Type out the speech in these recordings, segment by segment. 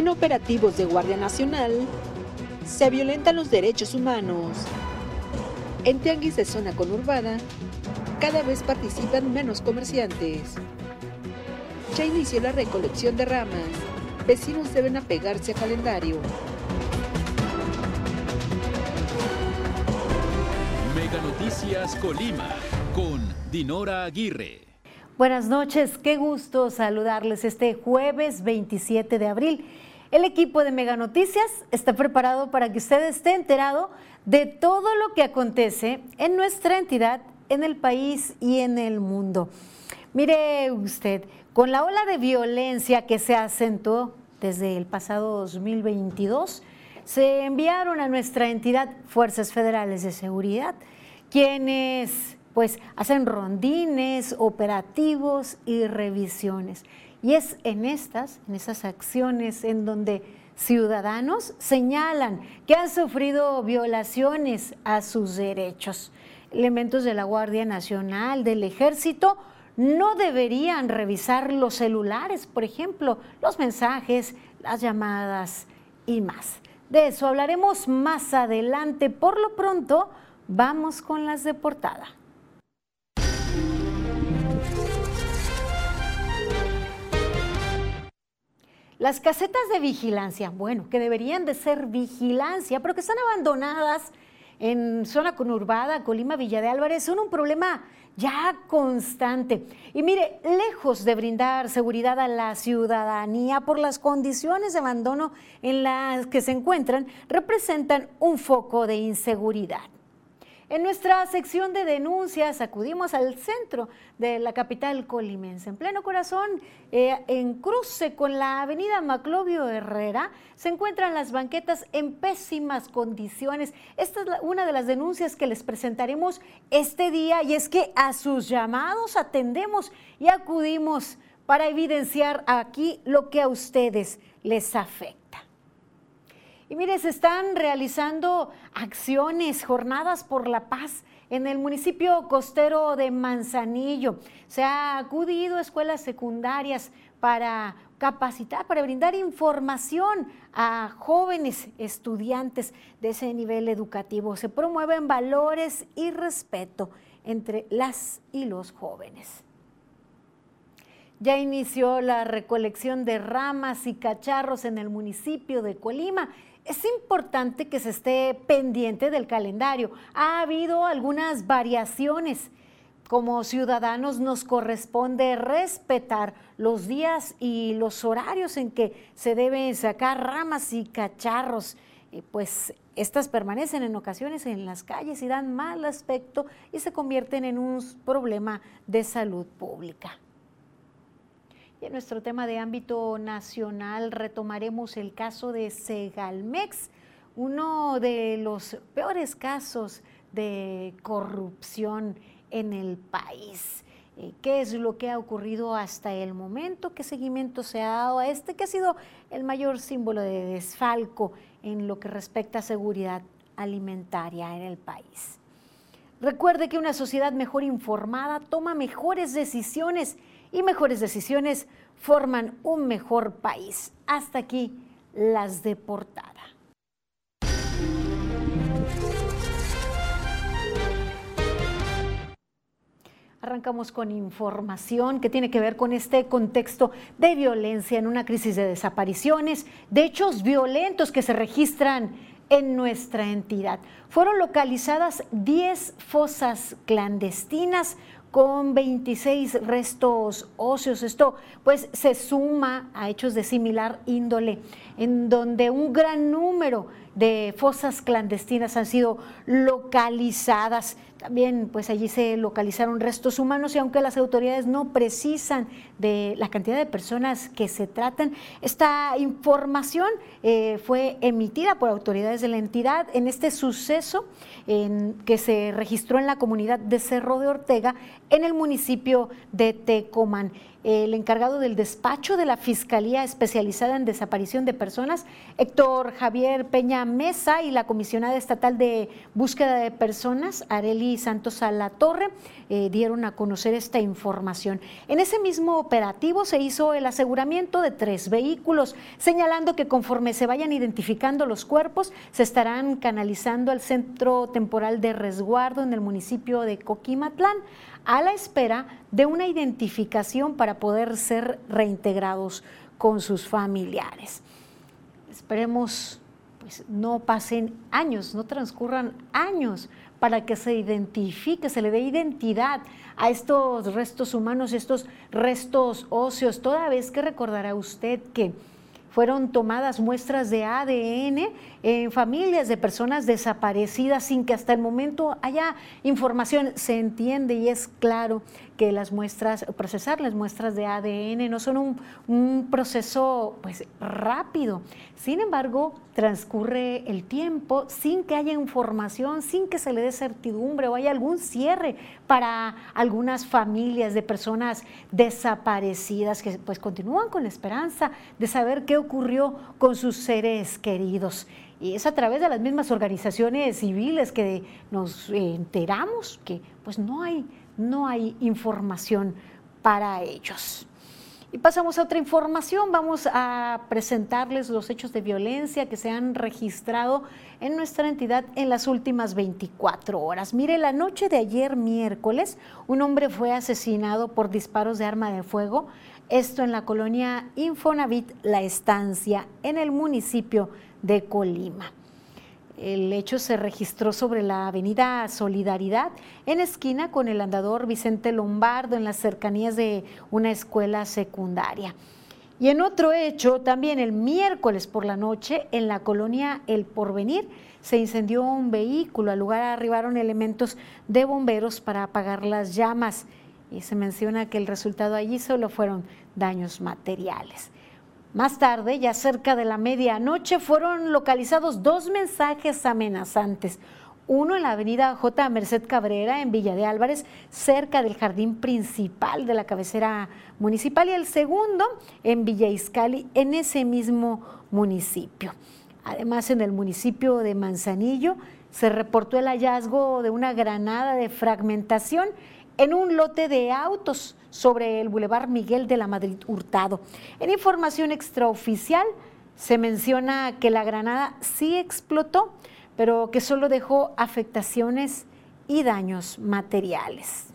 En operativos de Guardia Nacional se violentan los derechos humanos. En tianguis de zona conurbada, cada vez participan menos comerciantes. Ya inició la recolección de ramas. Vecinos deben apegarse a calendario. Mega Noticias Colima con Dinora Aguirre. Buenas noches, qué gusto saludarles este jueves 27 de abril. El equipo de Mega Noticias está preparado para que usted esté enterado de todo lo que acontece en nuestra entidad, en el país y en el mundo. Mire usted, con la ola de violencia que se acentuó desde el pasado 2022, se enviaron a nuestra entidad fuerzas federales de seguridad, quienes pues hacen rondines, operativos y revisiones. Y es en estas, en esas acciones en donde ciudadanos señalan que han sufrido violaciones a sus derechos. Elementos de la Guardia Nacional, del Ejército, no deberían revisar los celulares, por ejemplo, los mensajes, las llamadas y más. De eso hablaremos más adelante. Por lo pronto, vamos con las de portada. Las casetas de vigilancia, bueno, que deberían de ser vigilancia, pero que están abandonadas en zona conurbada, Colima, Villa de Álvarez, son un problema ya constante. Y mire, lejos de brindar seguridad a la ciudadanía por las condiciones de abandono en las que se encuentran, representan un foco de inseguridad. En nuestra sección de denuncias acudimos al centro de la capital colimense, en pleno corazón, eh, en cruce con la avenida Maclovio Herrera, se encuentran las banquetas en pésimas condiciones. Esta es una de las denuncias que les presentaremos este día y es que a sus llamados atendemos y acudimos para evidenciar aquí lo que a ustedes les afecta. Y mire, se están realizando acciones, jornadas por la paz en el municipio costero de Manzanillo. Se ha acudido a escuelas secundarias para capacitar, para brindar información a jóvenes estudiantes de ese nivel educativo. Se promueven valores y respeto entre las y los jóvenes. Ya inició la recolección de ramas y cacharros en el municipio de Colima es importante que se esté pendiente del calendario. Ha habido algunas variaciones. Como ciudadanos nos corresponde respetar los días y los horarios en que se deben sacar ramas y cacharros. pues estas permanecen en ocasiones en las calles y dan mal aspecto y se convierten en un problema de salud pública. Y en nuestro tema de ámbito nacional retomaremos el caso de Segalmex, uno de los peores casos de corrupción en el país. Eh, ¿Qué es lo que ha ocurrido hasta el momento? ¿Qué seguimiento se ha dado a este que ha sido el mayor símbolo de desfalco en lo que respecta a seguridad alimentaria en el país? Recuerde que una sociedad mejor informada toma mejores decisiones y mejores decisiones forman un mejor país. Hasta aquí las de portada. Arrancamos con información que tiene que ver con este contexto de violencia en una crisis de desapariciones, de hechos violentos que se registran en nuestra entidad. Fueron localizadas 10 fosas clandestinas, con 26 restos óseos. Esto pues se suma a hechos de similar índole, en donde un gran número de fosas clandestinas han sido localizadas. También pues allí se localizaron restos humanos y aunque las autoridades no precisan de la cantidad de personas que se tratan, esta información eh, fue emitida por autoridades de la entidad en este suceso que se registró en la comunidad de Cerro de Ortega en el municipio de Tecomán. El encargado del despacho de la Fiscalía Especializada en Desaparición de Personas, Héctor Javier Peña Mesa, y la comisionada estatal de búsqueda de personas, Areli Santos Alatorre, eh, dieron a conocer esta información. En ese mismo operativo se hizo el aseguramiento de tres vehículos, señalando que conforme se vayan identificando los cuerpos, se estarán canalizando al Centro Temporal de Resguardo en el municipio de Coquimatlán a la espera de una identificación para poder ser reintegrados con sus familiares. Esperemos pues no pasen años, no transcurran años para que se identifique, se le dé identidad a estos restos humanos, estos restos óseos, toda vez que recordará usted que fueron tomadas muestras de ADN en familias de personas desaparecidas sin que hasta el momento haya información. Se entiende y es claro que las muestras, procesar las muestras de ADN no son un, proceso pues, rápido. Sin embargo, transcurre el tiempo sin que haya información, sin que se le dé certidumbre o haya algún cierre para algunas familias de personas desaparecidas que pues continúan con la esperanza de saber qué ocurrió con sus seres queridos. Y es a través de las mismas organizaciones civiles que nos enteramos que pues no hay no hay información para ellos. Y pasamos a otra información, vamos a presentarles los hechos de violencia que se han registrado en nuestra entidad en las últimas 24 horas. Mire, la noche de ayer miércoles, un hombre fue asesinado por disparos de arma de fuego, esto en la colonia Infonavit La Estancia, en el municipio de Colima. El hecho se registró sobre la avenida Solidaridad, en esquina con el andador Vicente Lombardo, en las cercanías de una escuela secundaria. Y en otro hecho, también el miércoles por la noche, en la colonia El Porvenir, se incendió un vehículo. Al lugar arribaron elementos de bomberos para apagar las llamas. Y se menciona que el resultado allí solo fueron daños materiales. Más tarde, ya cerca de la medianoche, fueron localizados dos mensajes amenazantes. Uno en la avenida J. Merced Cabrera, en Villa de Álvarez, cerca del jardín principal de la cabecera municipal, y el segundo en Villa Iscali, en ese mismo municipio. Además, en el municipio de Manzanillo se reportó el hallazgo de una granada de fragmentación en un lote de autos sobre el Boulevard Miguel de la Madrid Hurtado. En información extraoficial se menciona que la granada sí explotó, pero que solo dejó afectaciones y daños materiales.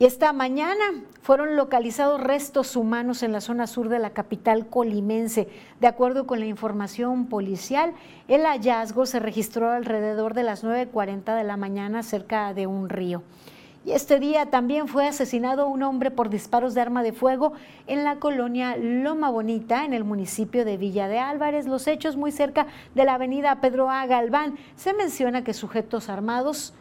Y esta mañana fueron localizados restos humanos en la zona sur de la capital colimense. De acuerdo con la información policial, el hallazgo se registró alrededor de las 9.40 de la mañana cerca de un río. Y este día también fue asesinado un hombre por disparos de arma de fuego en la colonia Loma Bonita, en el municipio de Villa de Álvarez. Los hechos muy cerca de la avenida Pedro A. Galván. Se menciona que sujetos armados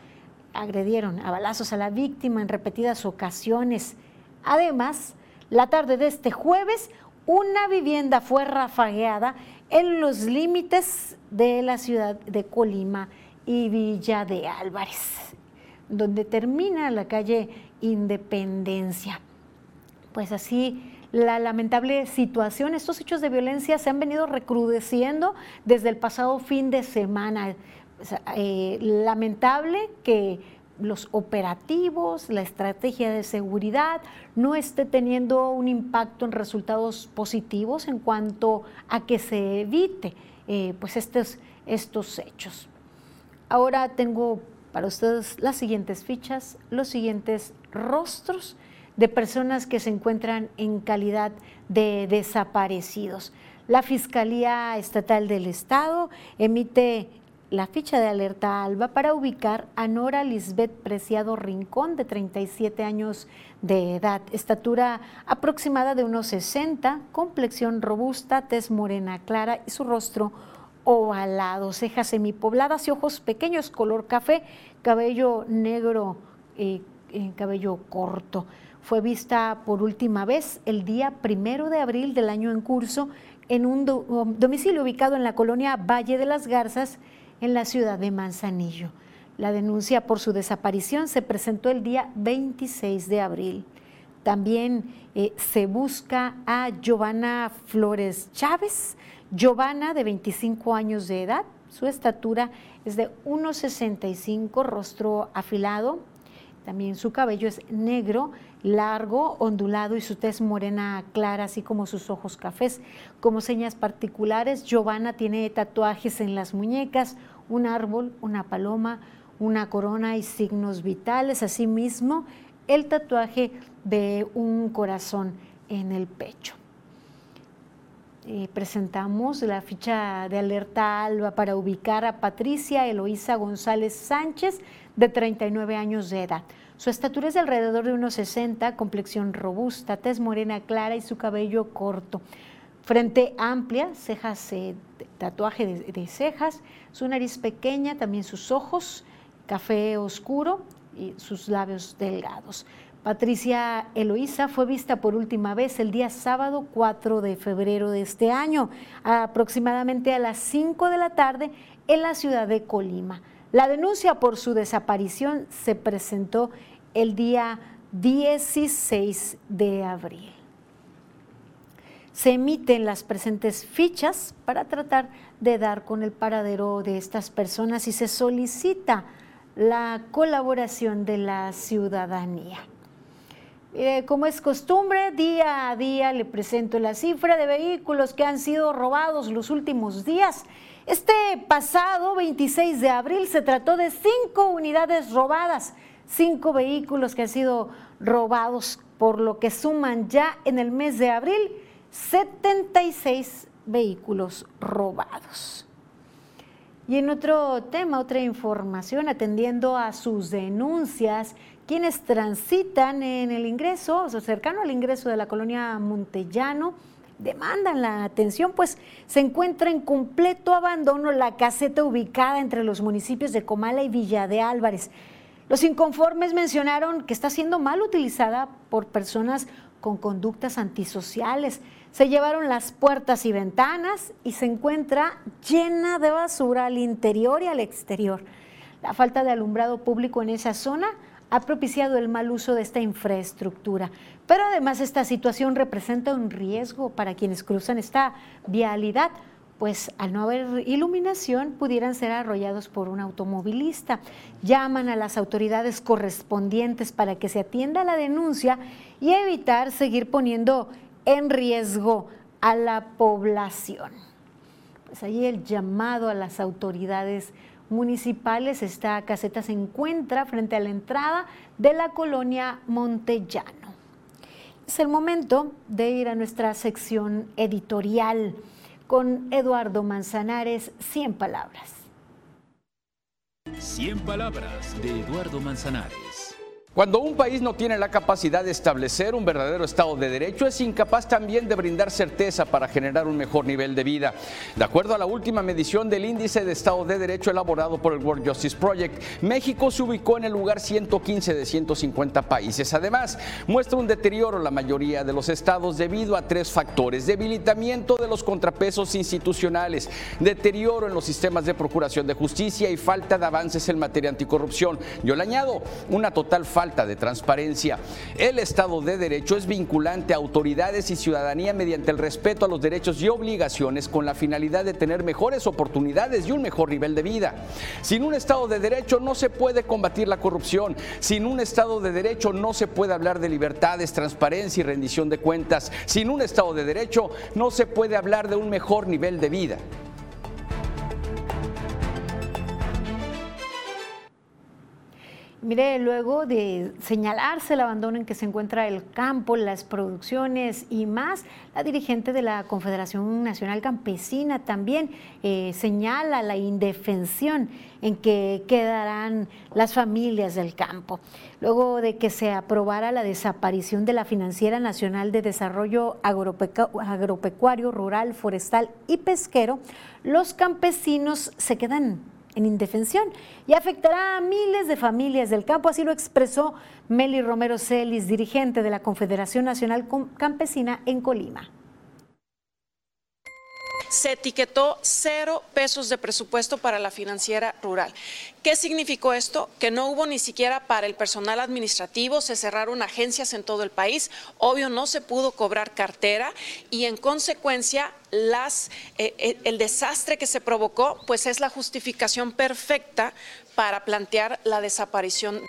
agredieron a balazos a la víctima en repetidas ocasiones. Además, la tarde de este jueves, una vivienda fue rafagueada en los límites de la ciudad de Colima y Villa de Álvarez donde termina la calle Independencia. Pues así la lamentable situación, estos hechos de violencia se han venido recrudeciendo desde el pasado fin de semana. Eh, lamentable que los operativos, la estrategia de seguridad no esté teniendo un impacto en resultados positivos en cuanto a que se evite eh, pues estos, estos hechos. Ahora tengo para ustedes las siguientes fichas, los siguientes rostros de personas que se encuentran en calidad de desaparecidos. La Fiscalía Estatal del Estado emite la ficha de alerta ALBA para ubicar a Nora Lisbeth Preciado Rincón, de 37 años de edad, estatura aproximada de unos 60, complexión robusta, tez morena clara y su rostro ovalado, cejas semipobladas y ojos pequeños, color café, cabello negro, eh, eh, cabello corto. Fue vista por última vez el día primero de abril del año en curso en un domicilio ubicado en la colonia Valle de las Garzas, en la ciudad de Manzanillo. La denuncia por su desaparición se presentó el día 26 de abril. También eh, se busca a Giovanna Flores Chávez, Giovanna de 25 años de edad, su estatura es de 1,65, rostro afilado, también su cabello es negro, largo, ondulado y su tez morena clara, así como sus ojos cafés. Como señas particulares, Giovanna tiene tatuajes en las muñecas, un árbol, una paloma, una corona y signos vitales. Asimismo, el tatuaje de un corazón en el pecho. Presentamos la ficha de alerta ALBA para ubicar a Patricia Eloísa González Sánchez, de 39 años de edad. Su estatura es de alrededor de unos 60, complexión robusta, tez morena clara y su cabello corto. Frente amplia, cejas, eh, tatuaje de cejas, su nariz pequeña, también sus ojos, café oscuro y sus labios delgados. Patricia Eloísa fue vista por última vez el día sábado 4 de febrero de este año, aproximadamente a las 5 de la tarde en la ciudad de Colima. La denuncia por su desaparición se presentó el día 16 de abril. Se emiten las presentes fichas para tratar de dar con el paradero de estas personas y se solicita la colaboración de la ciudadanía. Eh, como es costumbre, día a día le presento la cifra de vehículos que han sido robados los últimos días. Este pasado 26 de abril se trató de cinco unidades robadas, cinco vehículos que han sido robados, por lo que suman ya en el mes de abril 76 vehículos robados. Y en otro tema, otra información, atendiendo a sus denuncias quienes transitan en el ingreso, o cercano al ingreso de la colonia Montellano, demandan la atención, pues se encuentra en completo abandono la caseta ubicada entre los municipios de Comala y Villa de Álvarez. Los inconformes mencionaron que está siendo mal utilizada por personas con conductas antisociales. Se llevaron las puertas y ventanas y se encuentra llena de basura al interior y al exterior. La falta de alumbrado público en esa zona ha propiciado el mal uso de esta infraestructura. Pero además esta situación representa un riesgo para quienes cruzan esta vialidad, pues al no haber iluminación pudieran ser arrollados por un automovilista. Llaman a las autoridades correspondientes para que se atienda la denuncia y evitar seguir poniendo en riesgo a la población. Pues ahí el llamado a las autoridades municipales. Esta caseta se encuentra frente a la entrada de la colonia Montellano. Es el momento de ir a nuestra sección editorial con Eduardo Manzanares, 100 palabras. 100 palabras de Eduardo Manzanares. Cuando un país no tiene la capacidad de establecer un verdadero Estado de Derecho, es incapaz también de brindar certeza para generar un mejor nivel de vida. De acuerdo a la última medición del índice de Estado de Derecho elaborado por el World Justice Project, México se ubicó en el lugar 115 de 150 países. Además, muestra un deterioro la mayoría de los estados debido a tres factores. Debilitamiento de los contrapesos institucionales, deterioro en los sistemas de procuración de justicia y falta de avances en materia anticorrupción. Yo le añado una total falta de transparencia. El Estado de Derecho es vinculante a autoridades y ciudadanía mediante el respeto a los derechos y obligaciones con la finalidad de tener mejores oportunidades y un mejor nivel de vida. Sin un Estado de Derecho no se puede combatir la corrupción. Sin un Estado de Derecho no se puede hablar de libertades, transparencia y rendición de cuentas. Sin un Estado de Derecho no se puede hablar de un mejor nivel de vida. Mire, luego de señalarse el abandono en que se encuentra el campo, las producciones y más, la dirigente de la Confederación Nacional Campesina también eh, señala la indefensión en que quedarán las familias del campo. Luego de que se aprobara la desaparición de la Financiera Nacional de Desarrollo Agropecuario, Rural, Forestal y Pesquero, los campesinos se quedan en indefensión y afectará a miles de familias del campo. Así lo expresó Meli Romero Celis, dirigente de la Confederación Nacional Campesina en Colima. Se etiquetó cero pesos de presupuesto para la financiera rural. ¿Qué significó esto? Que no hubo ni siquiera para el personal administrativo, se cerraron agencias en todo el país, obvio no se pudo cobrar cartera y en consecuencia eh, eh, el desastre que se provocó pues es la justificación perfecta para plantear la desaparición.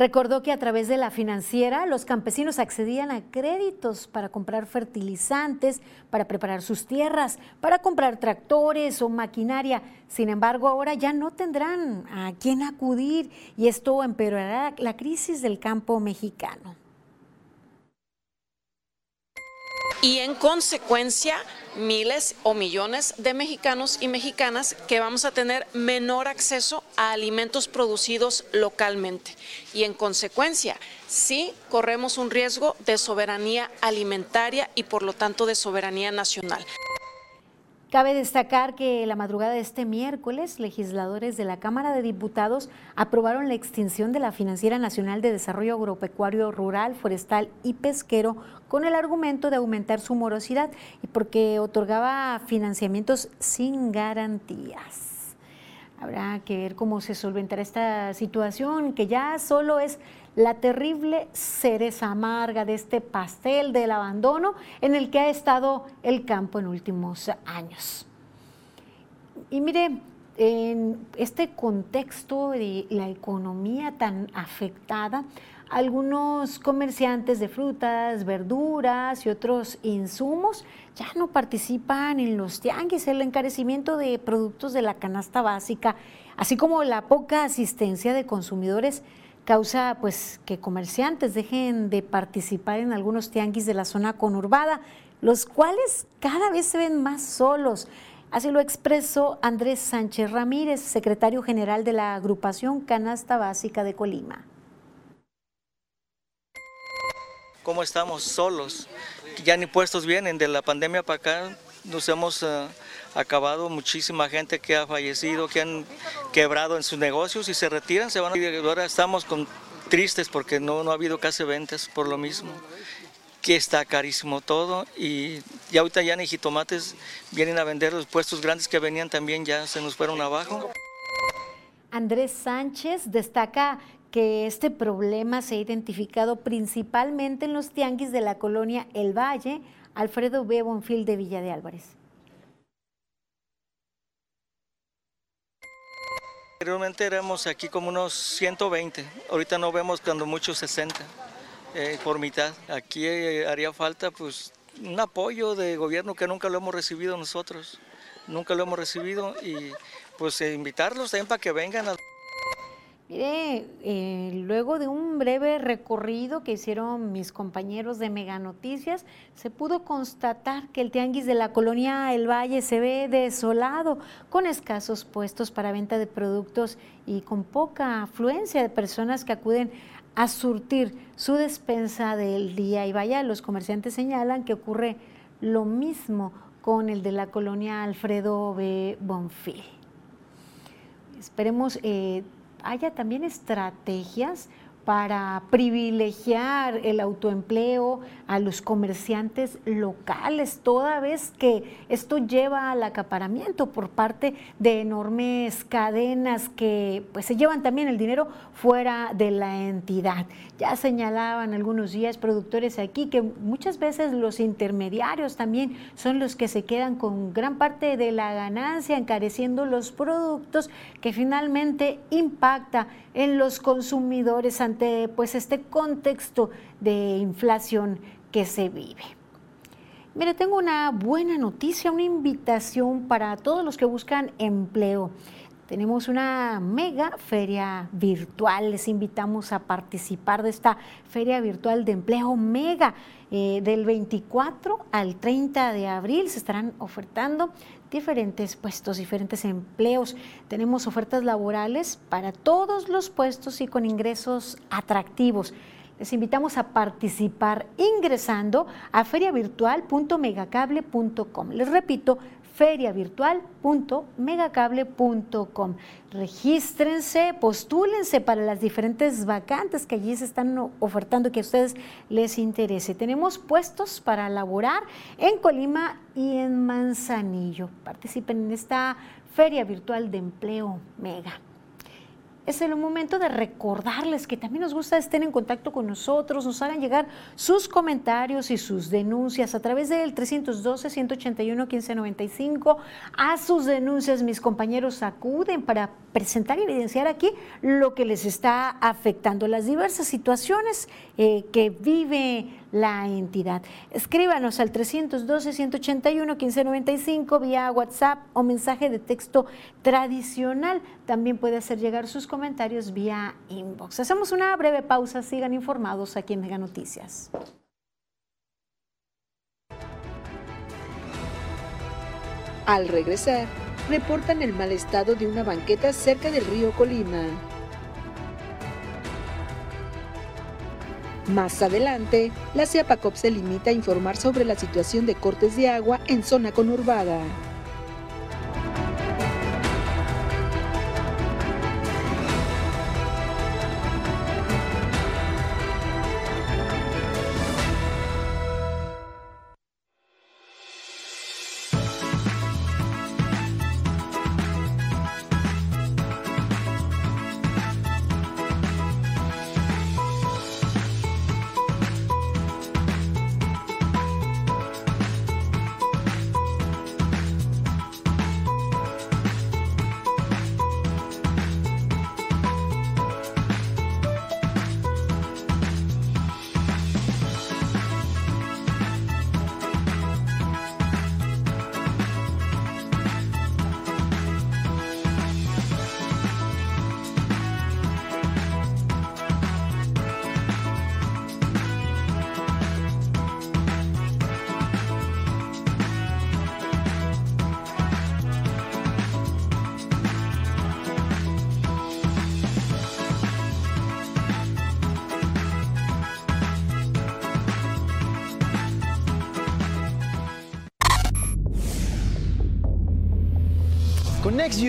Recordó que a través de la financiera los campesinos accedían a créditos para comprar fertilizantes, para preparar sus tierras, para comprar tractores o maquinaria. Sin embargo, ahora ya no tendrán a quién acudir y esto empeorará la crisis del campo mexicano. Y en consecuencia miles o millones de mexicanos y mexicanas que vamos a tener menor acceso a alimentos producidos localmente. Y en consecuencia, sí corremos un riesgo de soberanía alimentaria y por lo tanto de soberanía nacional. Cabe destacar que la madrugada de este miércoles, legisladores de la Cámara de Diputados aprobaron la extinción de la Financiera Nacional de Desarrollo Agropecuario Rural, Forestal y Pesquero con el argumento de aumentar su morosidad y porque otorgaba financiamientos sin garantías. Habrá que ver cómo se solventará esta situación, que ya solo es la terrible cereza amarga de este pastel del abandono en el que ha estado el campo en últimos años. Y mire, en este contexto de la economía tan afectada, algunos comerciantes de frutas, verduras y otros insumos ya no participan en los tianguis, el encarecimiento de productos de la canasta básica, así como la poca asistencia de consumidores causa pues que comerciantes dejen de participar en algunos tianguis de la zona conurbada, los cuales cada vez se ven más solos. Así lo expresó Andrés Sánchez Ramírez, secretario general de la agrupación Canasta Básica de Colima. ¿Cómo estamos solos? Ya ni puestos vienen de la pandemia para acá, nos hemos uh, acabado muchísima gente que ha fallecido, que han quebrado en sus negocios y se retiran, se van. Y ahora estamos con, tristes porque no, ha habido casi ventas por lo mismo, que está carísimo todo y, y ahorita ya ni jitomates vienen a vender los puestos grandes que venían también ya se nos fueron abajo. Andrés Sánchez destaca que este problema se ha identificado principalmente en los tianguis de la colonia El Valle, Alfredo B. Bonfil de Villa de Álvarez. Anteriormente éramos aquí como unos 120, ahorita no vemos cuando mucho 60 eh, por mitad. Aquí eh, haría falta pues un apoyo de gobierno que nunca lo hemos recibido nosotros, nunca lo hemos recibido y pues eh, invitarlos también para que vengan a... Mire, eh, luego de un breve recorrido que hicieron mis compañeros de Mega Noticias, se pudo constatar que el tianguis de la colonia El Valle se ve desolado, con escasos puestos para venta de productos y con poca afluencia de personas que acuden a surtir su despensa del día. Y vaya, los comerciantes señalan que ocurre lo mismo con el de la colonia Alfredo B. Bonfil. Esperemos eh, haya también estrategias para privilegiar el autoempleo a los comerciantes locales, toda vez que esto lleva al acaparamiento por parte de enormes cadenas que pues, se llevan también el dinero fuera de la entidad. Ya señalaban algunos días productores aquí que muchas veces los intermediarios también son los que se quedan con gran parte de la ganancia encareciendo los productos que finalmente impacta en los consumidores ante pues este contexto de inflación que se vive. Mire, tengo una buena noticia, una invitación para todos los que buscan empleo. Tenemos una mega feria virtual. Les invitamos a participar de esta feria virtual de empleo mega. Eh, del 24 al 30 de abril se estarán ofertando diferentes puestos, diferentes empleos. Tenemos ofertas laborales para todos los puestos y con ingresos atractivos. Les invitamos a participar ingresando a feriavirtual.megacable.com. Les repito, feriavirtual.megacable.com. Regístrense, postúlense para las diferentes vacantes que allí se están ofertando que a ustedes les interese. Tenemos puestos para laborar en Colima y en Manzanillo. Participen en esta Feria Virtual de Empleo Mega es el momento de recordarles que también nos gusta estén en contacto con nosotros, nos hagan llegar sus comentarios y sus denuncias a través del 312-181-1595. A sus denuncias mis compañeros acuden para presentar y evidenciar aquí lo que les está afectando, las diversas situaciones eh, que vive la entidad. Escríbanos al 312-181-1595 vía WhatsApp o mensaje de texto tradicional. También puede hacer llegar sus comentarios vía inbox. Hacemos una breve pausa. Sigan informados aquí en Mega Noticias. Al regresar, reportan el mal estado de una banqueta cerca del río Colima. Más adelante, la CIAPACOP se limita a informar sobre la situación de cortes de agua en zona conurbada.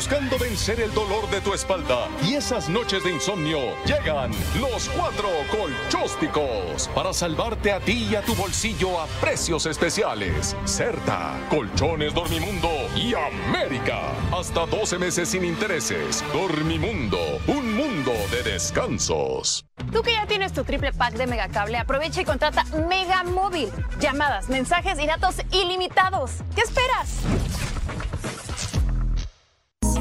Buscando vencer el dolor de tu espalda y esas noches de insomnio, llegan los cuatro colchósticos para salvarte a ti y a tu bolsillo a precios especiales. Certa, Colchones Dormimundo y América. Hasta 12 meses sin intereses. Dormimundo, un mundo de descansos. Tú que ya tienes tu triple pack de Megacable, aprovecha y contrata Mega Móvil. Llamadas, mensajes y datos ilimitados. ¿Qué esperas?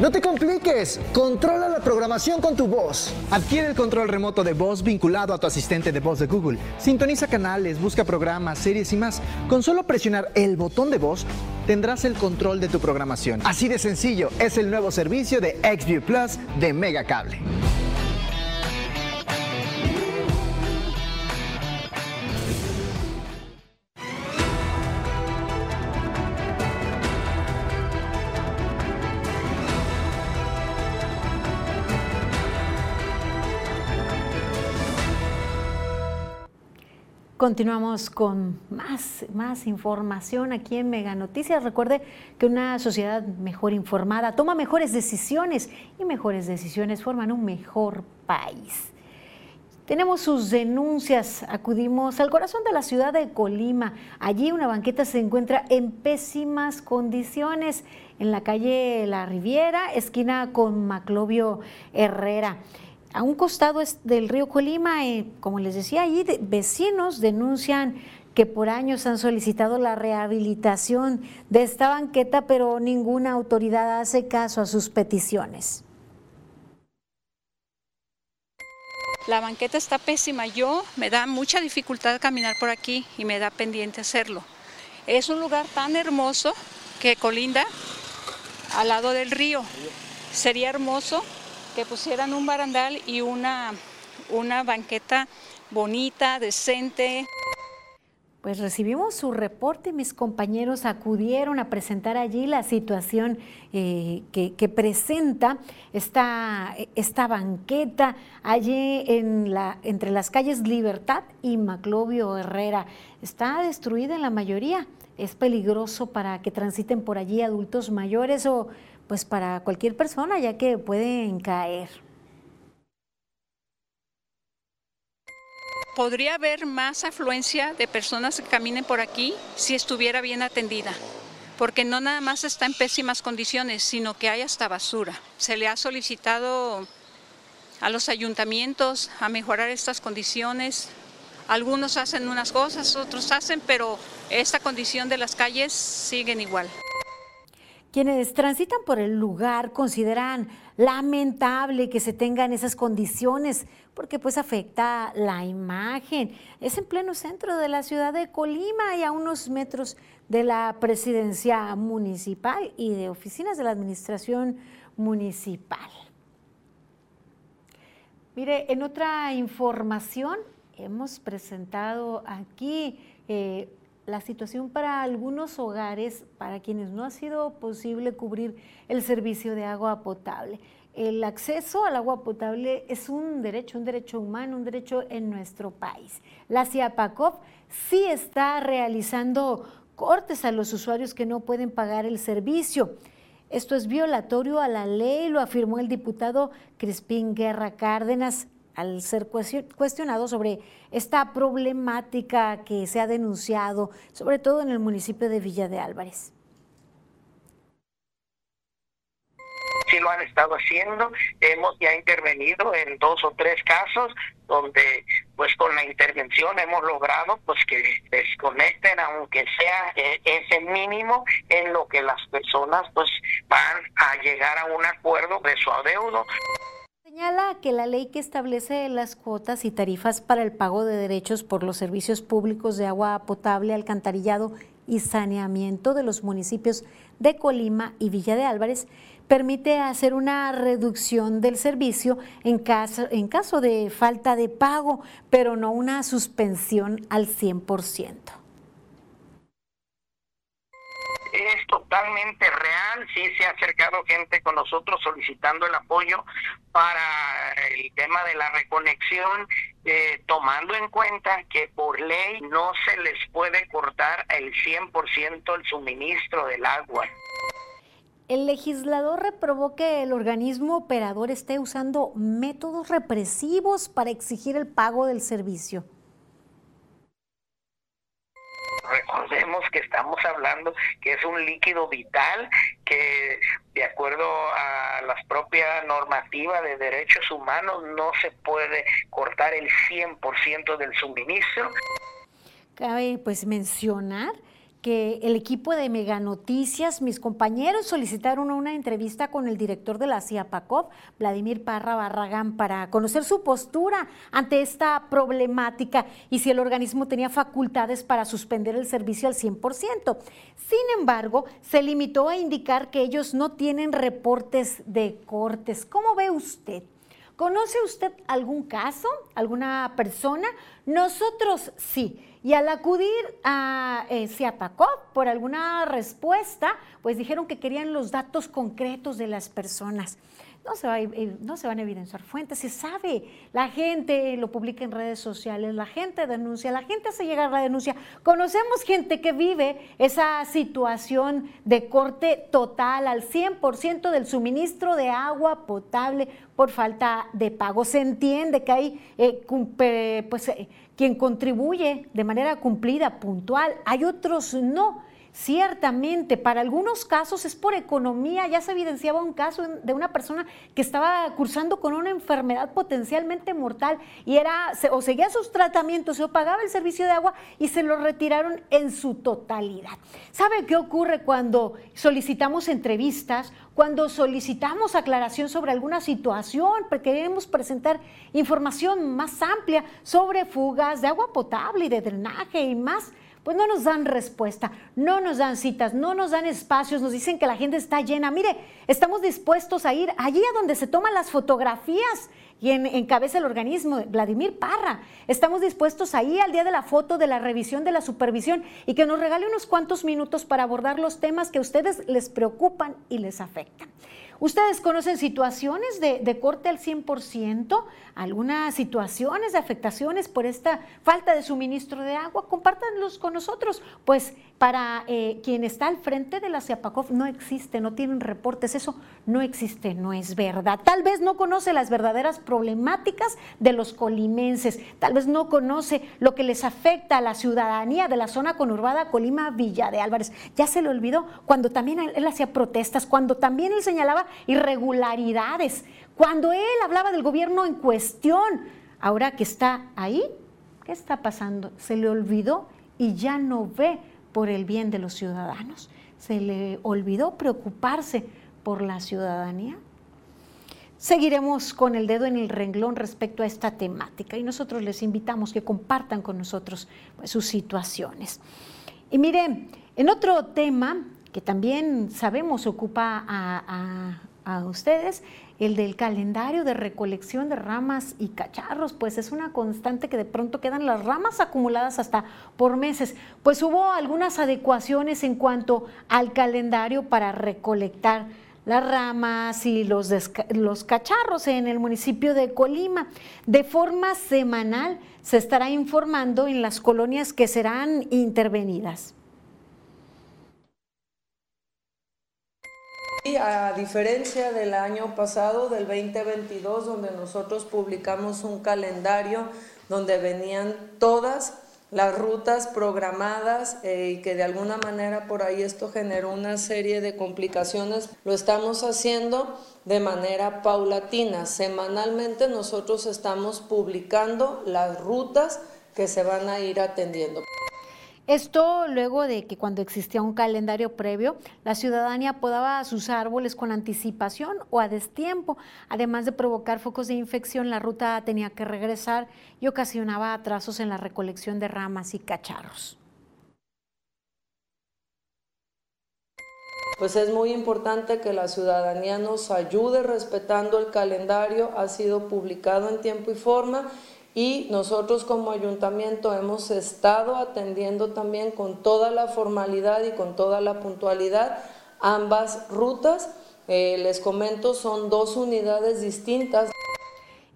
No te compliques, controla la programación con tu voz. Adquiere el control remoto de voz vinculado a tu asistente de voz de Google. Sintoniza canales, busca programas, series y más. Con solo presionar el botón de voz, tendrás el control de tu programación. Así de sencillo, es el nuevo servicio de XView Plus de Megacable. Continuamos con más, más información aquí en Mega Noticias. Recuerde que una sociedad mejor informada toma mejores decisiones y mejores decisiones forman un mejor país. Tenemos sus denuncias, acudimos al corazón de la ciudad de Colima. Allí una banqueta se encuentra en pésimas condiciones en la calle La Riviera, esquina con Maclovio Herrera. A un costado del río Colima, eh, como les decía, ahí vecinos denuncian que por años han solicitado la rehabilitación de esta banqueta, pero ninguna autoridad hace caso a sus peticiones. La banqueta está pésima. Yo me da mucha dificultad caminar por aquí y me da pendiente hacerlo. Es un lugar tan hermoso que colinda al lado del río. Sería hermoso que pusieran un barandal y una, una banqueta bonita, decente. Pues recibimos su reporte, mis compañeros acudieron a presentar allí la situación eh, que, presenta esta, esta banqueta allí en la, entre las calles Libertad y Maclovio Herrera. Está destruida en la mayoría, es peligroso para que transiten por allí adultos mayores o pues para cualquier persona ya que pueden caer. podría haber más afluencia de personas que caminen por aquí si estuviera bien atendida, porque no nada más está en pésimas condiciones, sino que hay hasta basura. Se le ha solicitado a los ayuntamientos a mejorar estas condiciones. Algunos hacen unas cosas, otros hacen, pero esta condición de las calles siguen igual. Quienes transitan por el lugar consideran lamentable que se tengan esas condiciones porque pues afecta la imagen. Es en pleno centro de la ciudad de Colima y a unos metros de la presidencia municipal y de oficinas de la administración municipal. Mire, en otra información hemos presentado aquí eh, la situación para algunos hogares para quienes no ha sido posible cubrir el servicio de agua potable. El acceso al agua potable es un derecho, un derecho humano, un derecho en nuestro país. La CIAPACOP sí está realizando cortes a los usuarios que no pueden pagar el servicio. Esto es violatorio a la ley, lo afirmó el diputado Crispín Guerra Cárdenas al ser cuestionado sobre esta problemática que se ha denunciado, sobre todo en el municipio de Villa de Álvarez. Sí lo han estado haciendo, hemos ya intervenido en dos o tres casos donde pues con la intervención hemos logrado pues que desconecten aunque sea eh, ese mínimo en lo que las personas pues van a llegar a un acuerdo de su adeudo. Señala que la ley que establece las cuotas y tarifas para el pago de derechos por los servicios públicos de agua potable, alcantarillado y saneamiento de los municipios de Colima y Villa de Álvarez permite hacer una reducción del servicio en caso, de falta de pago, pero no una suspensión al 100% es totalmente real, sí se ha acercado gente con nosotros solicitando el apoyo para el tema de la reconexión, eh, tomando en cuenta que por ley no se les puede cortar el 100% el suministro del agua. El legislador reprobó que el organismo operador esté usando métodos represivos para exigir el pago del servicio que estamos hablando que es un líquido vital que de acuerdo a las propias normativas de derechos humanos no se puede cortar el 100% del suministro. Cabe pues mencionar que el equipo de Mega Noticias, mis compañeros, solicitaron una entrevista con el director de la CIAPACOP, Vladimir Parra Barragán, para conocer su postura ante esta problemática y si el organismo tenía facultades para suspender el servicio al 100%. Sin embargo, se limitó a indicar que ellos no tienen reportes de cortes. ¿Cómo ve usted? ¿Conoce usted algún caso, alguna persona? Nosotros sí. Y al acudir a eh, por alguna respuesta, pues dijeron que querían los datos concretos de las personas. No se, va no se van a evidenciar fuentes, se sabe, la gente lo publica en redes sociales, la gente denuncia, la gente hace llegar la denuncia. Conocemos gente que vive esa situación de corte total al 100% del suministro de agua potable por falta de pago. Se entiende que hay eh, pues, eh, quien contribuye de manera cumplida, puntual, hay otros no. Ciertamente, para algunos casos es por economía. Ya se evidenciaba un caso de una persona que estaba cursando con una enfermedad potencialmente mortal y era o seguía sus tratamientos o pagaba el servicio de agua y se lo retiraron en su totalidad. ¿Sabe qué ocurre cuando solicitamos entrevistas, cuando solicitamos aclaración sobre alguna situación, porque queremos presentar información más amplia sobre fugas de agua potable y de drenaje y más? Pues no nos dan respuesta, no nos dan citas, no nos dan espacios, nos dicen que la gente está llena. Mire, estamos dispuestos a ir allí a donde se toman las fotografías y en, encabeza el organismo, Vladimir Parra. Estamos dispuestos ahí al día de la foto, de la revisión, de la supervisión y que nos regale unos cuantos minutos para abordar los temas que a ustedes les preocupan y les afectan. ¿Ustedes conocen situaciones de, corte al 100%? ¿Algunas situaciones de afectaciones por esta falta de suministro de agua? Compártanlos con nosotros. Pues para eh, quien está al frente de la CIAPACOF no existe, no tienen reportes. Eso no existe, no es verdad. Tal vez no conoce las verdaderas problemáticas de los colimenses. Tal vez no conoce lo que les afecta a la ciudadanía de la zona conurbada Colima Villa de Álvarez. Ya se le olvidó cuando también él hacía protestas, cuando también él señalaba irregularidades, cuando él hablaba del gobierno en cuestión, ahora que está ahí, ¿qué está pasando? Se le olvidó y ya no ve por el bien de los ciudadanos. Se le olvidó preocuparse por la ciudadanía. Seguiremos con el dedo en el renglón respecto a esta temática y nosotros les invitamos que compartan con nosotros pues, sus situaciones. Y miren, en otro tema que también sabemos ocupa a, ustedes, el del calendario de recolección de ramas y cacharros, pues es una constante que de pronto quedan las ramas acumuladas hasta por meses. Pues hubo algunas adecuaciones en cuanto al calendario para recolectar las ramas y los, los cacharros en el municipio de Colima. De forma semanal se estará informando en las colonias que serán intervenidas. Y a diferencia del año pasado, del 2022, donde nosotros publicamos un calendario donde venían todas las rutas programadas eh, y que de alguna manera por ahí esto generó una serie de complicaciones, lo estamos haciendo de manera paulatina. Semanalmente nosotros estamos publicando las rutas que se van a ir atendiendo. Esto luego de que cuando existía un calendario previo, la ciudadanía podaba sus árboles con anticipación o a destiempo. Además de provocar focos de infección, la ruta tenía que regresar y ocasionaba atrasos en la recolección de ramas y cacharros. Pues es muy importante que la ciudadanía nos ayude respetando el calendario, ha sido publicado en tiempo y forma y nosotros como ayuntamiento hemos estado atendiendo también con toda la formalidad y con toda la puntualidad ambas rutas. Eh, les comento, son dos unidades distintas.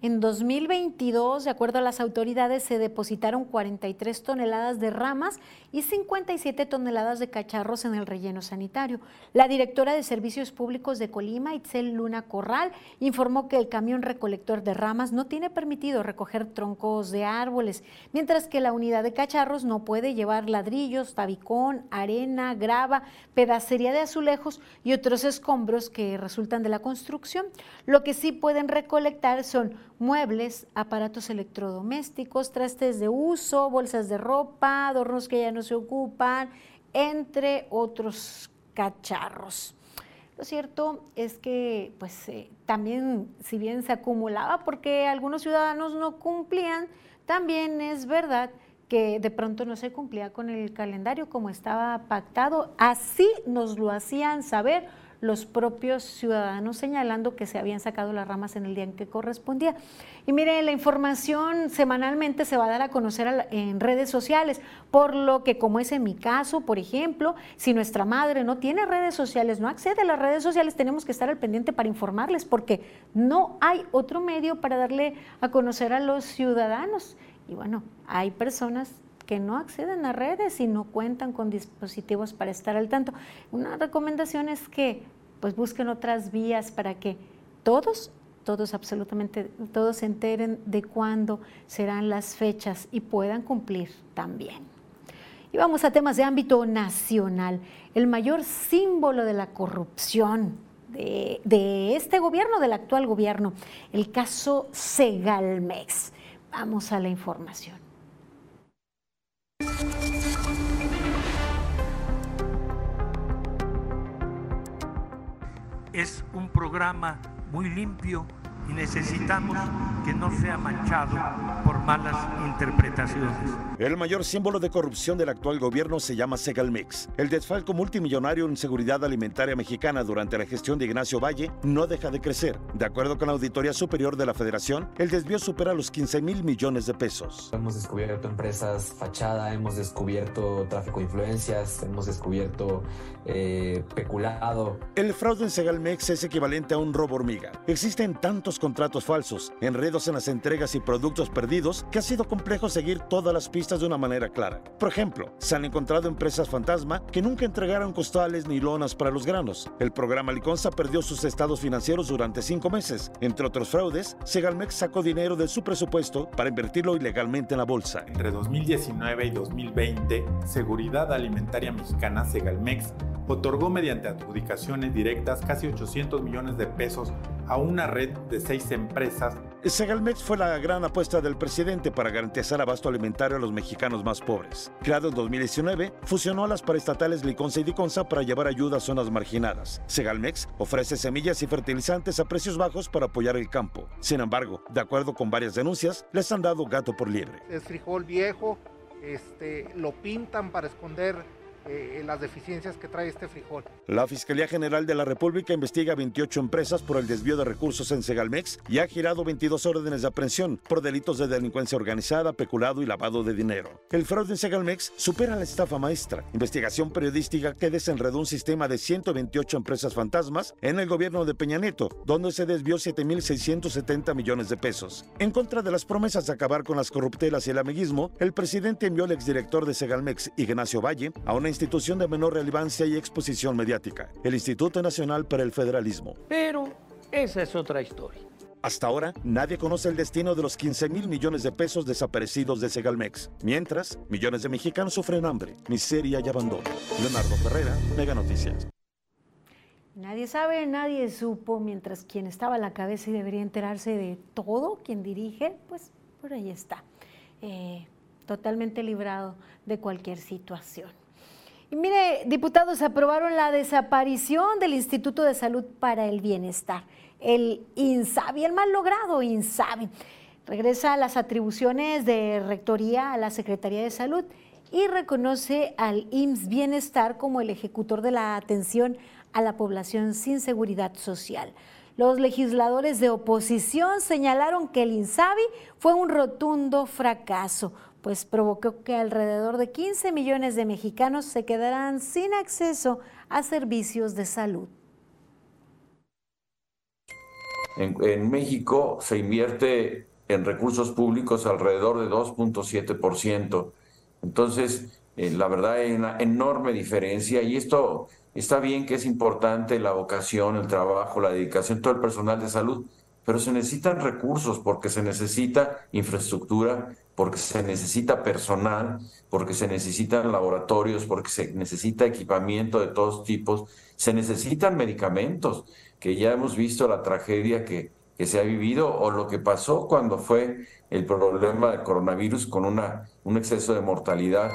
En 2022, de acuerdo a las autoridades, se depositaron 43 toneladas de ramas y 57 toneladas de cacharros en el relleno sanitario. La directora de Servicios Públicos de Colima, Itzel Luna Corral, informó que el camión recolector de ramas no tiene permitido recoger troncos de árboles, mientras que la unidad de cacharros no puede llevar ladrillos, tabicón, arena, grava, pedacería de azulejos y otros escombros que resultan de la construcción. Lo que sí pueden recolectar son muebles, aparatos electrodomésticos, trastes de uso, bolsas de ropa, adornos que ya no se ocupan, entre otros cacharros. Lo cierto es que pues eh, también si bien se acumulaba porque algunos ciudadanos no cumplían, también es verdad que de pronto no se cumplía con el calendario como estaba pactado. Así nos lo hacían saber los propios ciudadanos señalando que se habían sacado las ramas en el día en que correspondía. Y mire, la información semanalmente se va a dar a conocer en redes sociales, por lo que como es en mi caso, por ejemplo, si nuestra madre no tiene redes sociales, no accede a las redes sociales, tenemos que estar al pendiente para informarles, porque no hay otro medio para darle a conocer a los ciudadanos. Y bueno, hay personas que no acceden a redes y no cuentan con dispositivos para estar al tanto. Una recomendación es que pues busquen otras vías para que todos, todos absolutamente, todos se enteren de cuándo serán las fechas y puedan cumplir también. Y vamos a temas de ámbito nacional. El mayor símbolo de la corrupción de, este gobierno, del actual gobierno, el caso Segalmex. Vamos a la información. Es un programa muy limpio y necesitamos que no sea manchado por malas interpretaciones. El mayor símbolo de corrupción del actual gobierno se llama Segalmex. El desfalco multimillonario en seguridad alimentaria mexicana durante la gestión de Ignacio Valle no deja de crecer. De acuerdo con la Auditoría Superior de la Federación, el desvío supera los 15 mil millones de pesos. Hemos descubierto empresas fachada, hemos descubierto tráfico de influencias, hemos descubierto eh, peculado. El fraude en Segalmex es equivalente a un robo hormiga. Existen tantos contratos falsos, enredos en las entregas y productos perdidos que ha sido complejo seguir todas las pistas de una manera clara. Por ejemplo, se han encontrado empresas fantasma que nunca entregaron costales ni lonas para los granos. El programa Liconza perdió sus estados financieros durante cinco meses. Entre otros fraudes, Segalmex sacó dinero de su presupuesto para invertirlo ilegalmente en la bolsa. Entre 2019 y 2020, Seguridad Alimentaria Mexicana Segalmex otorgó mediante adjudicaciones directas casi 800 millones de pesos a una red de seis empresas. Segalmex fue la gran apuesta del presidente para garantizar abasto alimentario a los mexicanos más pobres. Creado en 2019, fusionó a las paraestatales Liconza y Diconza para llevar ayuda a zonas marginadas. Segalmex ofrece semillas y fertilizantes a precios bajos para apoyar el campo. Sin embargo, de acuerdo con varias denuncias, les han dado gato por liebre. Es frijol viejo, este, lo pintan para esconder eh, las deficiencias que trae este frijol. La Fiscalía General de la República investiga 28 empresas por el desvío de recursos en Segalmex y ha girado 22 órdenes de aprehensión por delitos de delincuencia organizada, peculado y lavado de dinero. El fraude en Segalmex supera la estafa maestra, investigación periodística que desenredó un sistema de 128 empresas fantasmas en el gobierno de Peña Nieto, donde se desvió 7.670 millones de pesos. En contra de las promesas de acabar con las corruptelas y el amiguismo, el presidente envió al exdirector de Segalmex, Ignacio Valle, a una institución de menor relevancia y exposición mediática, el Instituto Nacional para el Federalismo. Pero esa es otra historia. Hasta ahora, nadie conoce el destino de los 15 mil millones de pesos desaparecidos de Segalmex. Mientras, millones de mexicanos sufren hambre, miseria y abandono. Leonardo Ferrera, Mega Noticias. Nadie sabe, nadie supo, mientras quien estaba a la cabeza y debería enterarse de todo, quien dirige, pues por ahí está, eh, totalmente librado de cualquier situación. Y mire, diputados aprobaron la desaparición del Instituto de Salud para el Bienestar, el INSABI, el mal logrado INSABI. Regresa las atribuciones de rectoría a la Secretaría de Salud y reconoce al IMSS Bienestar como el ejecutor de la atención a la población sin seguridad social. Los legisladores de oposición señalaron que el INSABI fue un rotundo fracaso, pues provocó que alrededor de 15 millones de mexicanos se quedaran sin acceso a servicios de salud. En, México se invierte en recursos públicos alrededor de 2.7%. Entonces, eh, la verdad hay una enorme diferencia y esto está bien que es importante la vocación, el trabajo, la dedicación, todo el personal de salud, pero se necesitan recursos porque se necesita infraestructura, porque se necesita personal, porque se necesitan laboratorios, porque se necesita equipamiento de todos tipos, se necesitan medicamentos, que ya hemos visto la tragedia que, que se ha vivido o lo que pasó cuando fue el problema del coronavirus con una, un exceso de mortalidad.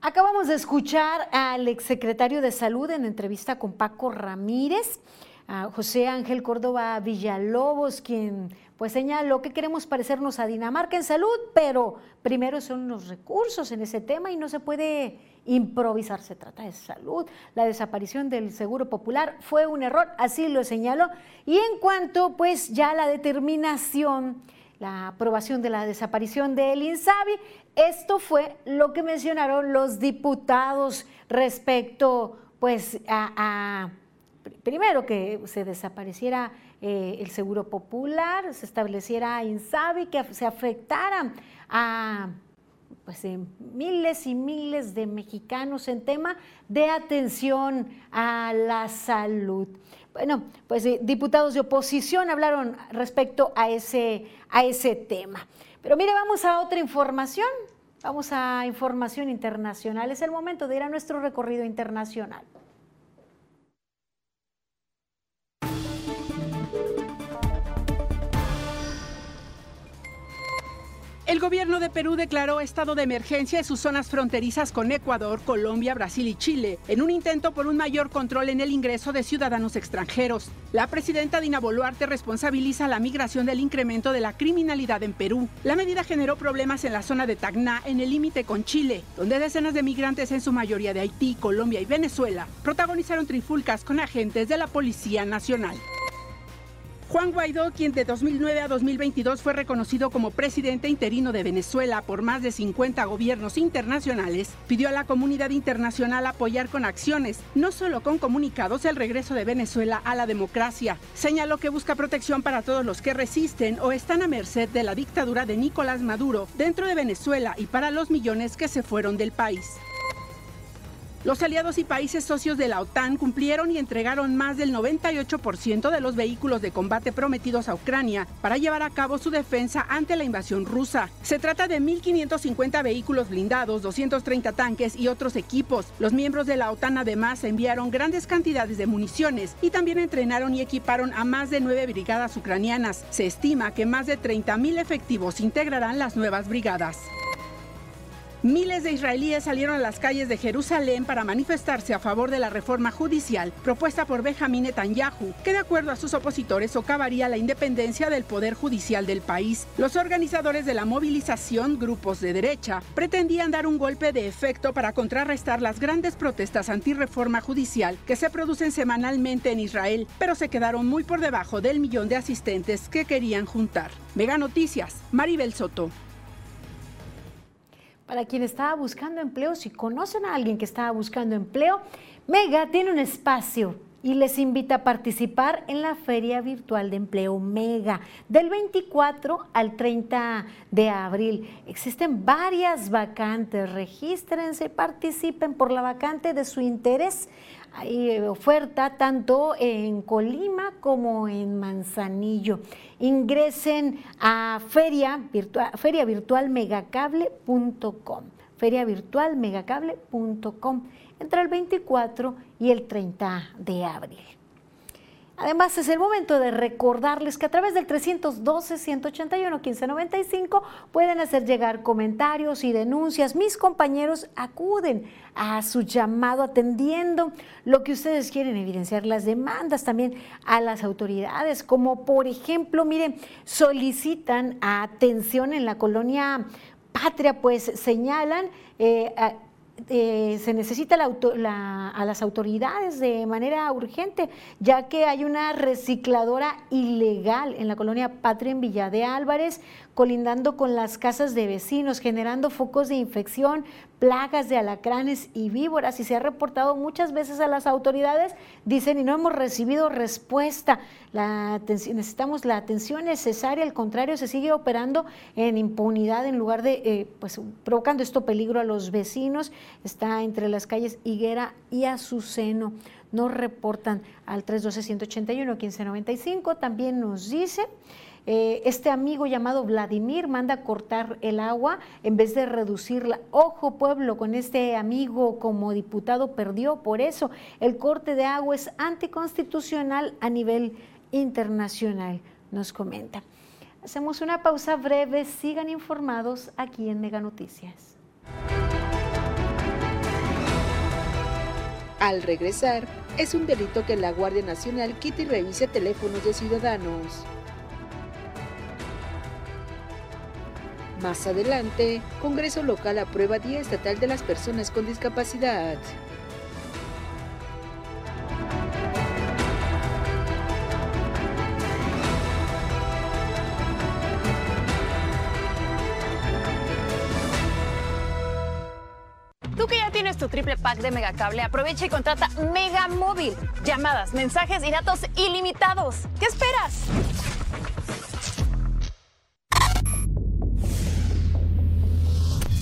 Acabamos de escuchar al exsecretario de Salud en entrevista con Paco Ramírez, a José Ángel Córdoba Villalobos, quien pues señaló que queremos parecernos a Dinamarca en salud, pero primero son los recursos en ese tema y no se puede improvisar, se trata de salud. La desaparición del Seguro Popular fue un error, así lo señaló. Y en cuanto pues ya la determinación, la aprobación de la desaparición del INSABI, esto fue lo que mencionaron los diputados respecto pues a, a primero que se desapareciera eh, el Seguro Popular, se estableciera INSABI, que se afectara a pues, eh, miles y miles de mexicanos en tema de atención a la salud. Bueno, pues eh, diputados de oposición hablaron respecto a ese, a ese tema. Pero mire, vamos a otra información. Vamos a información internacional. Es el momento de ir a nuestro recorrido internacional. El gobierno de Perú declaró estado de emergencia en sus zonas fronterizas con Ecuador, Colombia, Brasil y Chile, en un intento por un mayor control en el ingreso de ciudadanos extranjeros. La presidenta Dina Boluarte responsabiliza la migración del incremento de la criminalidad en Perú. La medida generó problemas en la zona de Tacna, en el límite con Chile, donde decenas de migrantes, en su mayoría de Haití, Colombia y Venezuela, protagonizaron trifulcas con agentes de la Policía Nacional. Juan Guaidó, quien de 2009 a 2022 fue reconocido como presidente interino de Venezuela por más de 50 gobiernos internacionales, pidió a la comunidad internacional apoyar con acciones, no solo con comunicados, el regreso de Venezuela a la democracia. Señaló que busca protección para todos los que resisten o están a merced de la dictadura de Nicolás Maduro dentro de Venezuela y para los millones que se fueron del país. Los aliados y países socios de la OTAN cumplieron y entregaron más del 98% de los vehículos de combate prometidos a Ucrania para llevar a cabo su defensa ante la invasión rusa. Se trata de 1.550 vehículos blindados, 230 tanques y otros equipos. Los miembros de la OTAN además enviaron grandes cantidades de municiones y también entrenaron y equiparon a más de nueve brigadas ucranianas. Se estima que más de 30.000 efectivos integrarán las nuevas brigadas. Miles de israelíes salieron a las calles de Jerusalén para manifestarse a favor de la reforma judicial propuesta por Benjamin Netanyahu, que de acuerdo a sus opositores socavaría la independencia del poder judicial del país. Los organizadores de la movilización, grupos de derecha, pretendían dar un golpe de efecto para contrarrestar las grandes protestas antirreforma judicial que se producen semanalmente en Israel, pero se quedaron muy por debajo del millón de asistentes que querían juntar. Mega Noticias, Maribel Soto. Para quien estaba buscando empleo, si conocen a alguien que estaba buscando empleo, Mega tiene un espacio y les invita a participar en la Feria Virtual de Empleo Mega del 24 al 30 de abril. Existen varias vacantes, regístrense, participen por la vacante de su interés. Oferta tanto en Colima como en Manzanillo. Ingresen a feria virtual, feriavirtualmegacable.com feriavirtualmegacable.com entre el 24 y el 30 de abril. Además, es el momento de recordarles que a través del 312-181-1595 pueden hacer llegar comentarios y denuncias. Mis compañeros acuden a su llamado atendiendo lo que ustedes quieren evidenciar, las demandas también a las autoridades, como por ejemplo, miren, solicitan atención en la colonia Patria, pues señalan... Eh, eh, se necesita a las autoridades de manera urgente, ya que hay una recicladora ilegal en la colonia Patria en Villa de Álvarez, colindando con las casas de vecinos, generando focos de infección, plagas de alacranes y víboras. Y se ha reportado muchas veces a las autoridades, dicen, y no hemos recibido respuesta. La necesitamos la atención necesaria, al contrario, se sigue operando en impunidad en lugar de, eh, pues, provocando esto peligro a los vecinos. Está entre las calles Higuera y Azuceno nos reportan al 312-181-1595. También nos dice eh, este amigo llamado Vladimir manda cortar el agua en vez de reducirla. Ojo pueblo, con este amigo como diputado perdió, por eso el corte de agua es anticonstitucional a nivel internacional, nos comenta. Hacemos una pausa breve, sigan informados aquí en Mega Noticias. Al regresar, es un delito que la Guardia Nacional quite y revise teléfonos de ciudadanos. Más adelante, Congreso local aprueba Día Estatal de las Personas con Discapacidad. Tú que ya tienes tu triple pack de Megacable, aprovecha y contrata Mega Móvil. Llamadas, mensajes y datos ilimitados. ¿Qué esperas?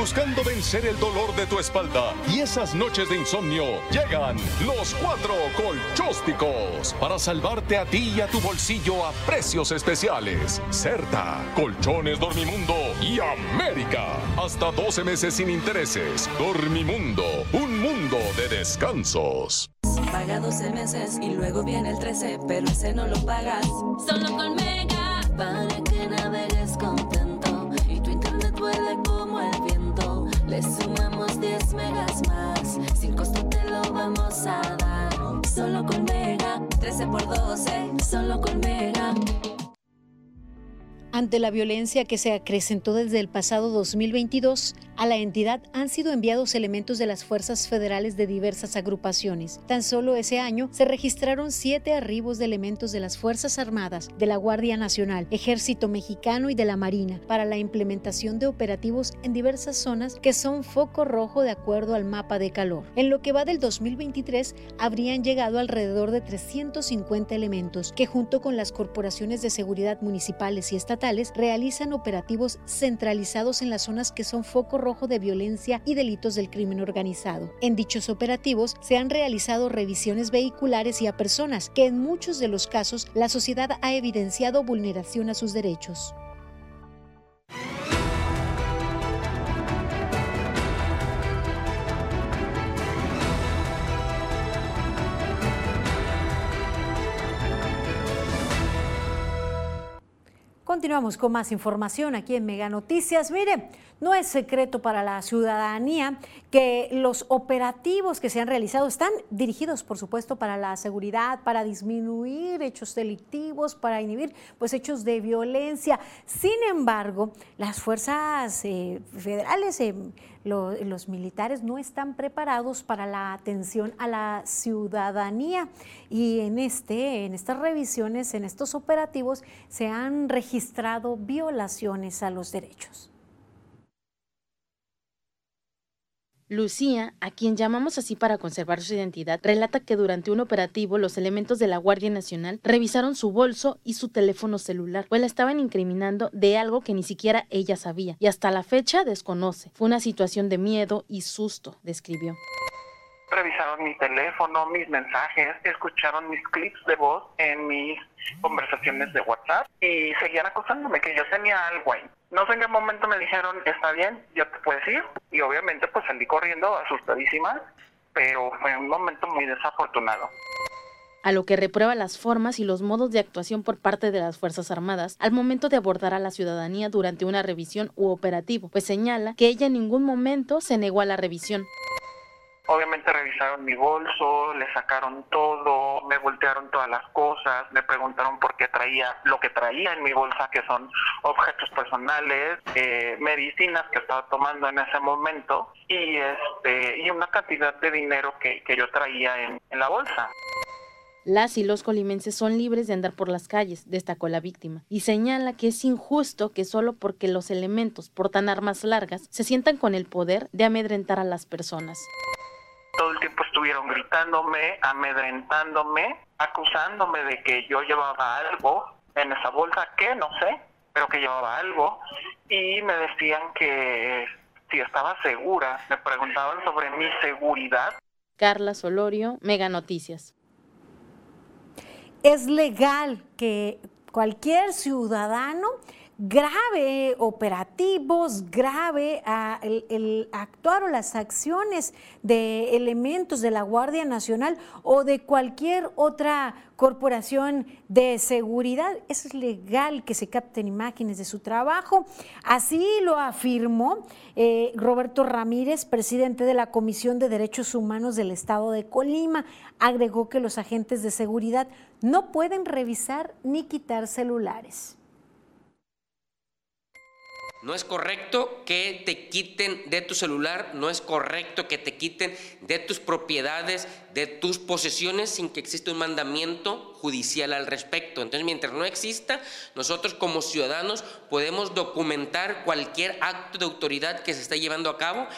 Buscando vencer el dolor de tu espalda y esas noches de insomnio, llegan los cuatro colchósticos para salvarte a ti y a tu bolsillo a precios especiales. Certa, Colchones Dormimundo y América. Hasta 12 meses sin intereses. Dormimundo, un mundo de descansos. Paga 12 meses y luego viene el 13, pero ese no lo pagas. Solo con Mega, para que navegues contento sumamos 10 megas más, sin costo te lo vamos a dar. Solo con Mega, 13 por 12, solo con Mega. Ante la violencia que se acrecentó desde el pasado 2022, a la entidad han sido enviados elementos de las fuerzas federales de diversas agrupaciones. Tan solo ese año se registraron siete arribos de elementos de las Fuerzas Armadas, de la Guardia Nacional, Ejército Mexicano y de la Marina para la implementación de operativos en diversas zonas que son foco rojo de acuerdo al mapa de calor. En lo que va del 2023, habrían llegado alrededor de 350 elementos que junto con las corporaciones de seguridad municipales y estatales realizan operativos centralizados en las zonas que son foco rojo de violencia y delitos del crimen organizado. En dichos operativos se han realizado revisiones vehiculares y a personas que en muchos de los casos la sociedad ha evidenciado vulneración a sus derechos. Continuamos con más información aquí en Mega Noticias. Mire, no es secreto para la ciudadanía que los operativos que se han realizado están dirigidos, por supuesto, para la seguridad, para disminuir hechos delictivos, para inhibir pues, hechos de violencia. Sin embargo, las fuerzas eh, federales, eh, lo- los militares no están preparados para la atención a la ciudadanía y en este en estas revisiones en estos operativos se han registrado violaciones a los derechos. Lucía, a quien llamamos así para conservar su identidad, relata que durante un operativo los elementos de la Guardia Nacional revisaron su bolso y su teléfono celular, pues la estaban incriminando de algo que ni siquiera ella sabía y hasta la fecha desconoce. Fue una situación de miedo y susto, describió. Revisaron mi teléfono, mis mensajes, escucharon mis clips de voz en mis conversaciones de WhatsApp y seguían acusándome que yo tenía algo ahí. No sé en qué momento me dijeron, está bien, ya te puedes ir. Y obviamente pues salí corriendo asustadísima, pero fue un momento muy desafortunado. a lo que reprueba las formas y los modos de actuación por parte de las Fuerzas Armadas al momento de abordar a la ciudadanía durante una revisión u operativo, pues señala que ella en ningún momento se negó a la revisión. Obviamente revisaron mi bolso, le sacaron todo, me voltearon todas las cosas, me preguntaron por qué traía lo que traía en mi bolsa, que son objetos personales, eh, medicinas que estaba tomando en ese momento y este y una cantidad de dinero que, que yo traía en, en la bolsa. Las y los colimenses son libres de andar por las calles, destacó la víctima, y señala que es injusto que solo porque los elementos portan armas largas se sientan con el poder de amedrentar a las personas. Estuvieron gritándome, amedrentándome, acusándome de que yo llevaba algo en esa bolsa, que no sé, pero que llevaba algo, y me decían que si estaba segura, me preguntaban sobre mi seguridad. Carla Solorio, Mega Noticias. Es legal que cualquier ciudadano grave operativos, grave el, el actuar o las acciones de elementos de la Guardia Nacional o de cualquier otra corporación de seguridad. Es legal que se capten imágenes de su trabajo. Así lo afirmó eh, Roberto Ramírez, presidente de la Comisión de Derechos Humanos del Estado de Colima. Agregó que los agentes de seguridad no pueden revisar ni quitar celulares. No es correcto que te quiten de tu celular, no es correcto que te quiten de tus propiedades, de tus posesiones sin que exista un mandamiento judicial al respecto. Entonces, mientras no exista, nosotros como ciudadanos podemos documentar cualquier acto de autoridad que se esté llevando a cabo.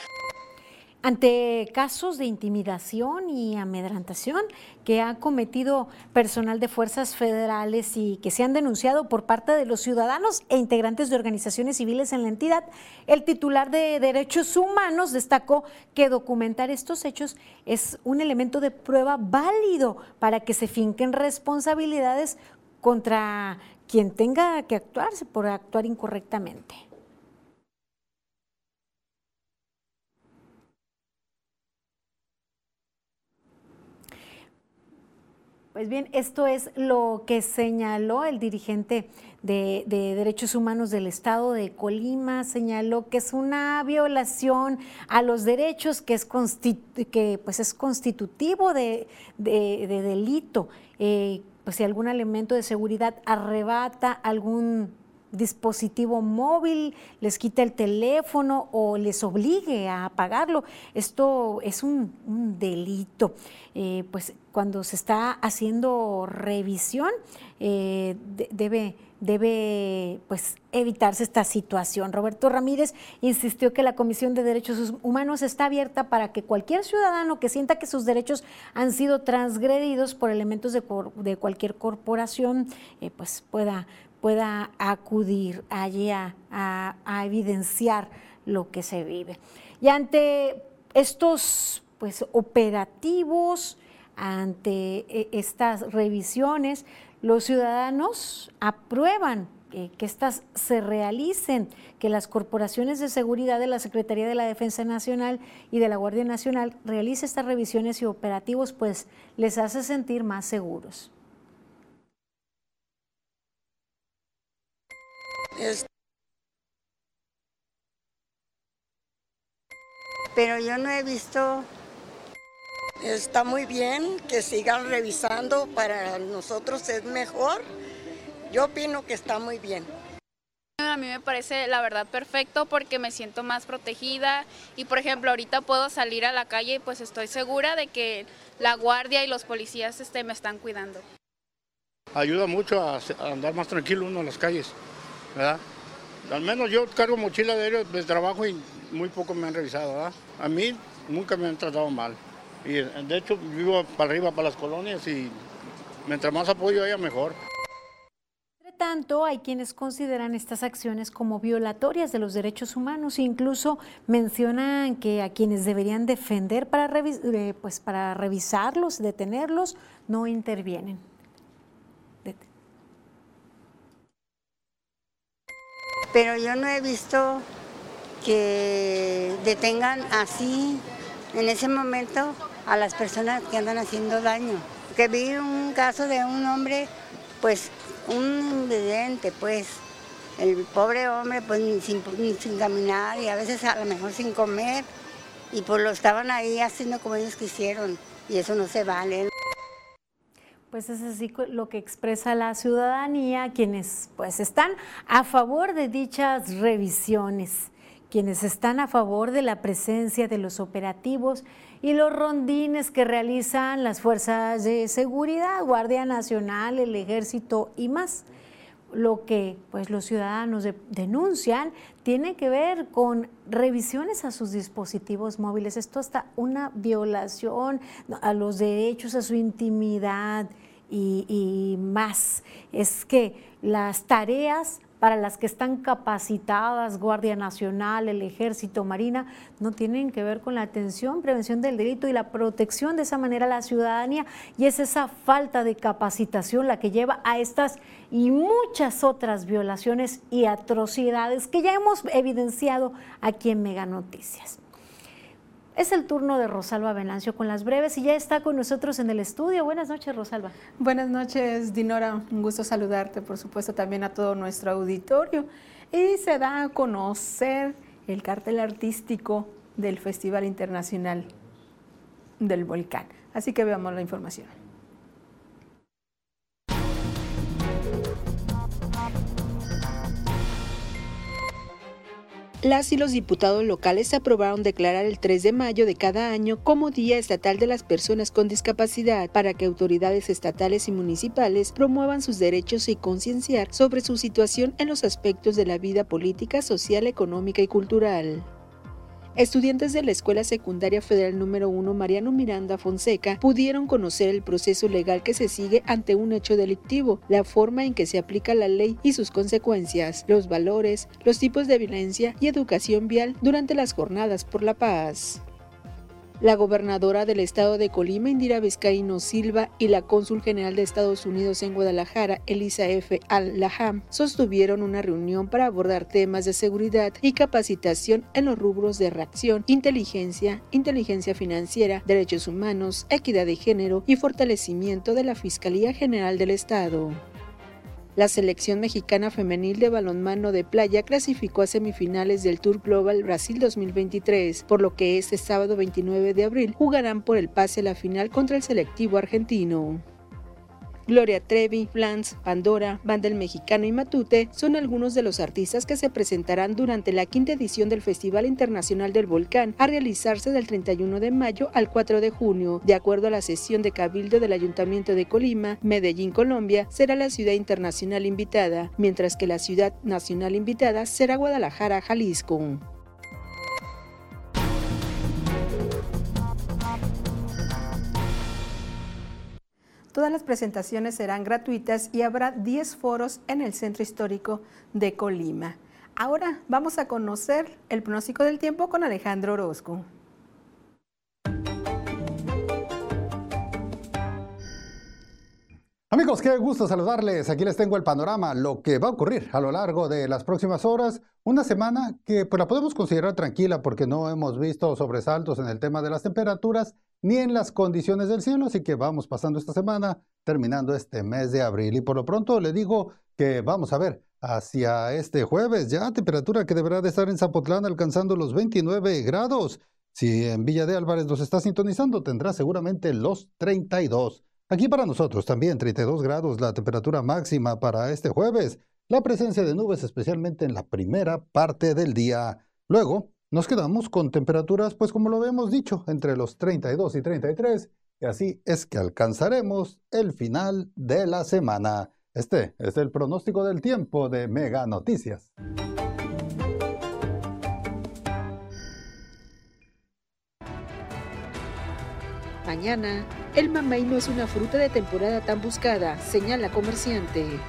Ante casos de intimidación y amedrantación que ha cometido personal de fuerzas federales y que se han denunciado por parte de los ciudadanos e integrantes de organizaciones civiles en la entidad, el titular de Derechos Humanos destacó que documentar estos hechos es un elemento de prueba válido para que se finquen responsabilidades contra quien tenga que actuarse por actuar incorrectamente. Pues bien, esto es lo que señaló el dirigente de, Derechos Humanos del Estado de Colima, señaló que es una violación a los derechos que es, que, pues es constitutivo de, delito. Eh, pues si algún elemento de seguridad arrebata algún dispositivo móvil, les quita el teléfono o les obligue a apagarlo. Esto es un, delito. Eh, pues cuando se está haciendo revisión, eh, debe debe pues evitarse esta situación. Roberto Ramírez insistió que la Comisión de Derechos Humanos está abierta para que cualquier ciudadano que sienta que sus derechos han sido transgredidos por elementos de, de cualquier corporación eh, pues pueda pueda acudir allí a, evidenciar lo que se vive. Y ante estos pues, operativos, ante e, estas revisiones, los ciudadanos aprueban que estas se realicen, que las corporaciones de seguridad de la Secretaría de la Defensa Nacional y de la Guardia Nacional realicen estas revisiones y operativos, pues les hace sentir más seguros. Pero yo no he visto... Está muy bien que sigan revisando, para nosotros es mejor. Yo opino que está muy bien. A mí me parece la verdad perfecto porque me siento más protegida y por ejemplo ahorita puedo salir a la calle y pues estoy segura de que la guardia y los policías este, me están cuidando. Ayuda mucho a, andar más tranquilo uno en las calles, ¿verdad? Al menos yo cargo mochila de, de trabajo y muy poco me han revisado. A mí nunca me han tratado mal. Y de hecho vivo para arriba, para las colonias y mientras más apoyo haya, mejor. Entre tanto, hay quienes consideran estas acciones como violatorias de los derechos humanos e incluso mencionan que a quienes deberían defender para, eh, pues para revisarlos, detenerlos, no intervienen. Pero yo no he visto que detengan así en ese momento a las personas que andan haciendo daño. Que vi un caso de un hombre, pues un invidente, pues el pobre hombre pues sin, sin, caminar y a veces a lo mejor sin comer y pues lo estaban ahí haciendo como ellos quisieron y eso no se vale. Pues es así lo que expresa la ciudadanía, quienes pues están a favor de dichas revisiones, quienes están a favor de la presencia de los operativos y los rondines que realizan las fuerzas de seguridad, Guardia Nacional, el Ejército y más lo que pues, los ciudadanos denuncian tiene que ver con revisiones a sus dispositivos móviles. Esto hasta una violación a los derechos, a su intimidad y, y más. Es que las tareas para las que están capacitadas Guardia Nacional, el Ejército, Marina, no tienen que ver con la atención, prevención del delito y la protección de esa manera a la ciudadanía y es esa falta de capacitación la que lleva a estas y muchas otras violaciones y atrocidades que ya hemos evidenciado aquí en Mega Noticias. Es el turno de Rosalba Venancio con las breves y ya está con nosotros en el estudio. Buenas noches, Rosalba. Buenas noches, Dinora. Un gusto saludarte, por supuesto, también a todo nuestro auditorio. Y se da a conocer el cartel artístico del Festival Internacional del Volcán. Así que veamos la información. Las y los diputados locales aprobaron declarar el 3 de mayo de cada año como Día Estatal de las Personas con Discapacidad para que autoridades estatales y municipales promuevan sus derechos y concienciar sobre su situación en los aspectos de la vida política, social, económica y cultural. Estudiantes de la Escuela Secundaria Federal número 1 Mariano Miranda Fonseca pudieron conocer el proceso legal que se sigue ante un hecho delictivo, la forma en que se aplica la ley y sus consecuencias, los valores, los tipos de violencia y educación vial durante las jornadas por la paz. La gobernadora del estado de Colima, Indira Vizcaíno Silva, y la cónsul general de Estados Unidos en Guadalajara, Elisa F. Al-Laham, sostuvieron una reunión para abordar temas de seguridad y capacitación en los rubros de reacción, inteligencia, inteligencia financiera, derechos humanos, equidad de género y fortalecimiento de la Fiscalía General del Estado. La selección mexicana femenil de balonmano de playa clasificó a semifinales del Tour Global Brasil 2023, por lo que este sábado 29 de abril jugarán por el pase a la final contra el selectivo argentino. Gloria Trevi, Flans, Pandora, Bandel Mexicano y Matute son algunos de los artistas que se presentarán durante la quinta edición del Festival Internacional del Volcán, a realizarse del 31 de mayo al 4 de junio. De acuerdo a la sesión de Cabildo del Ayuntamiento de Colima, Medellín, Colombia, será la ciudad internacional invitada, mientras que la ciudad nacional invitada será Guadalajara, Jalisco. Todas las presentaciones serán gratuitas y habrá 10 foros en el Centro Histórico de Colima. Ahora vamos a conocer el pronóstico del tiempo con Alejandro Orozco. Amigos, qué gusto saludarles. Aquí les tengo el panorama, lo que va a ocurrir a lo largo de las próximas horas. Una semana que pues, la podemos considerar tranquila porque no hemos visto sobresaltos en el tema de las temperaturas ni en las condiciones del cielo, así que vamos pasando esta semana, terminando este mes de abril. Y por lo pronto le digo que vamos a ver hacia este jueves ya temperatura que deberá de estar en Zapotlán alcanzando los 29 grados. Si en Villa de Álvarez nos está sintonizando, tendrá seguramente los 32. Aquí para nosotros también 32 grados la temperatura máxima para este jueves. La presencia de nubes especialmente en la primera parte del día. Luego nos quedamos con temperaturas, pues como lo habíamos dicho, entre los 32 y 33. Y así es que alcanzaremos el final de la semana. Este es el pronóstico del tiempo de Mega Noticias. Mañana, el mamey no es una fruta de temporada tan buscada, señala comerciante.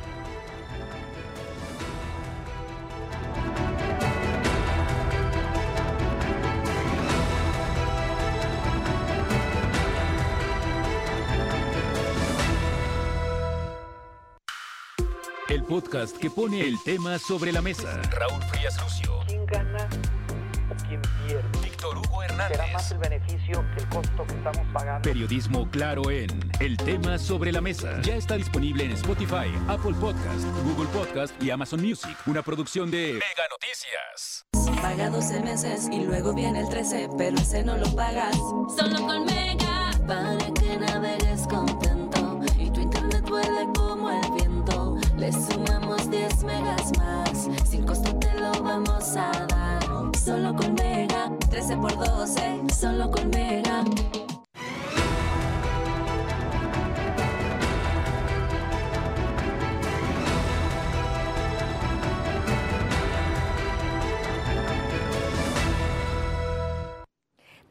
El podcast que pone el tema sobre la mesa. Raúl Frías Lucio. Hernández. Será más el beneficio que el costo que estamos pagando. Periodismo claro en El tema sobre la mesa. Ya está disponible en Spotify, Apple Podcast, Google Podcast y Amazon Music. Una producción de Mega Noticias. Paga 12 meses y luego viene el 13, pero ese no lo pagas. Solo con Mega, para que navegues contento y tu internet vuele como el viento. Le sumamos 10 megas más, sin costo te lo vamos a dar. Solo con Mega, 13 por 12, solo con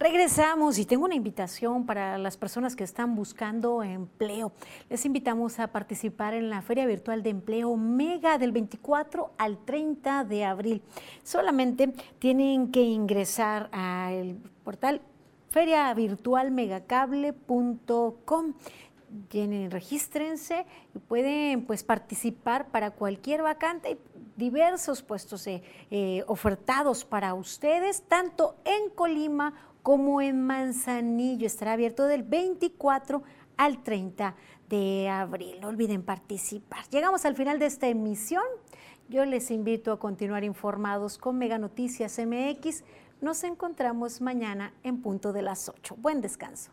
Regresamos y tengo una invitación para las personas que están buscando empleo. Les invitamos a participar en la Feria Virtual de Empleo Mega del 24 al 30 de abril. Solamente tienen que ingresar al portal feriavirtualmegacable.com llenen, regístrense y pueden pues participar para cualquier vacante diversos puestos eh, eh, ofertados para ustedes, tanto en Colima como en Manzanillo. Estará abierto del 24 al 30 de abril. No olviden participar. Llegamos al final de esta emisión. Yo les invito a continuar informados con Mega Noticias MX. Nos encontramos mañana en punto de las 8. Buen descanso.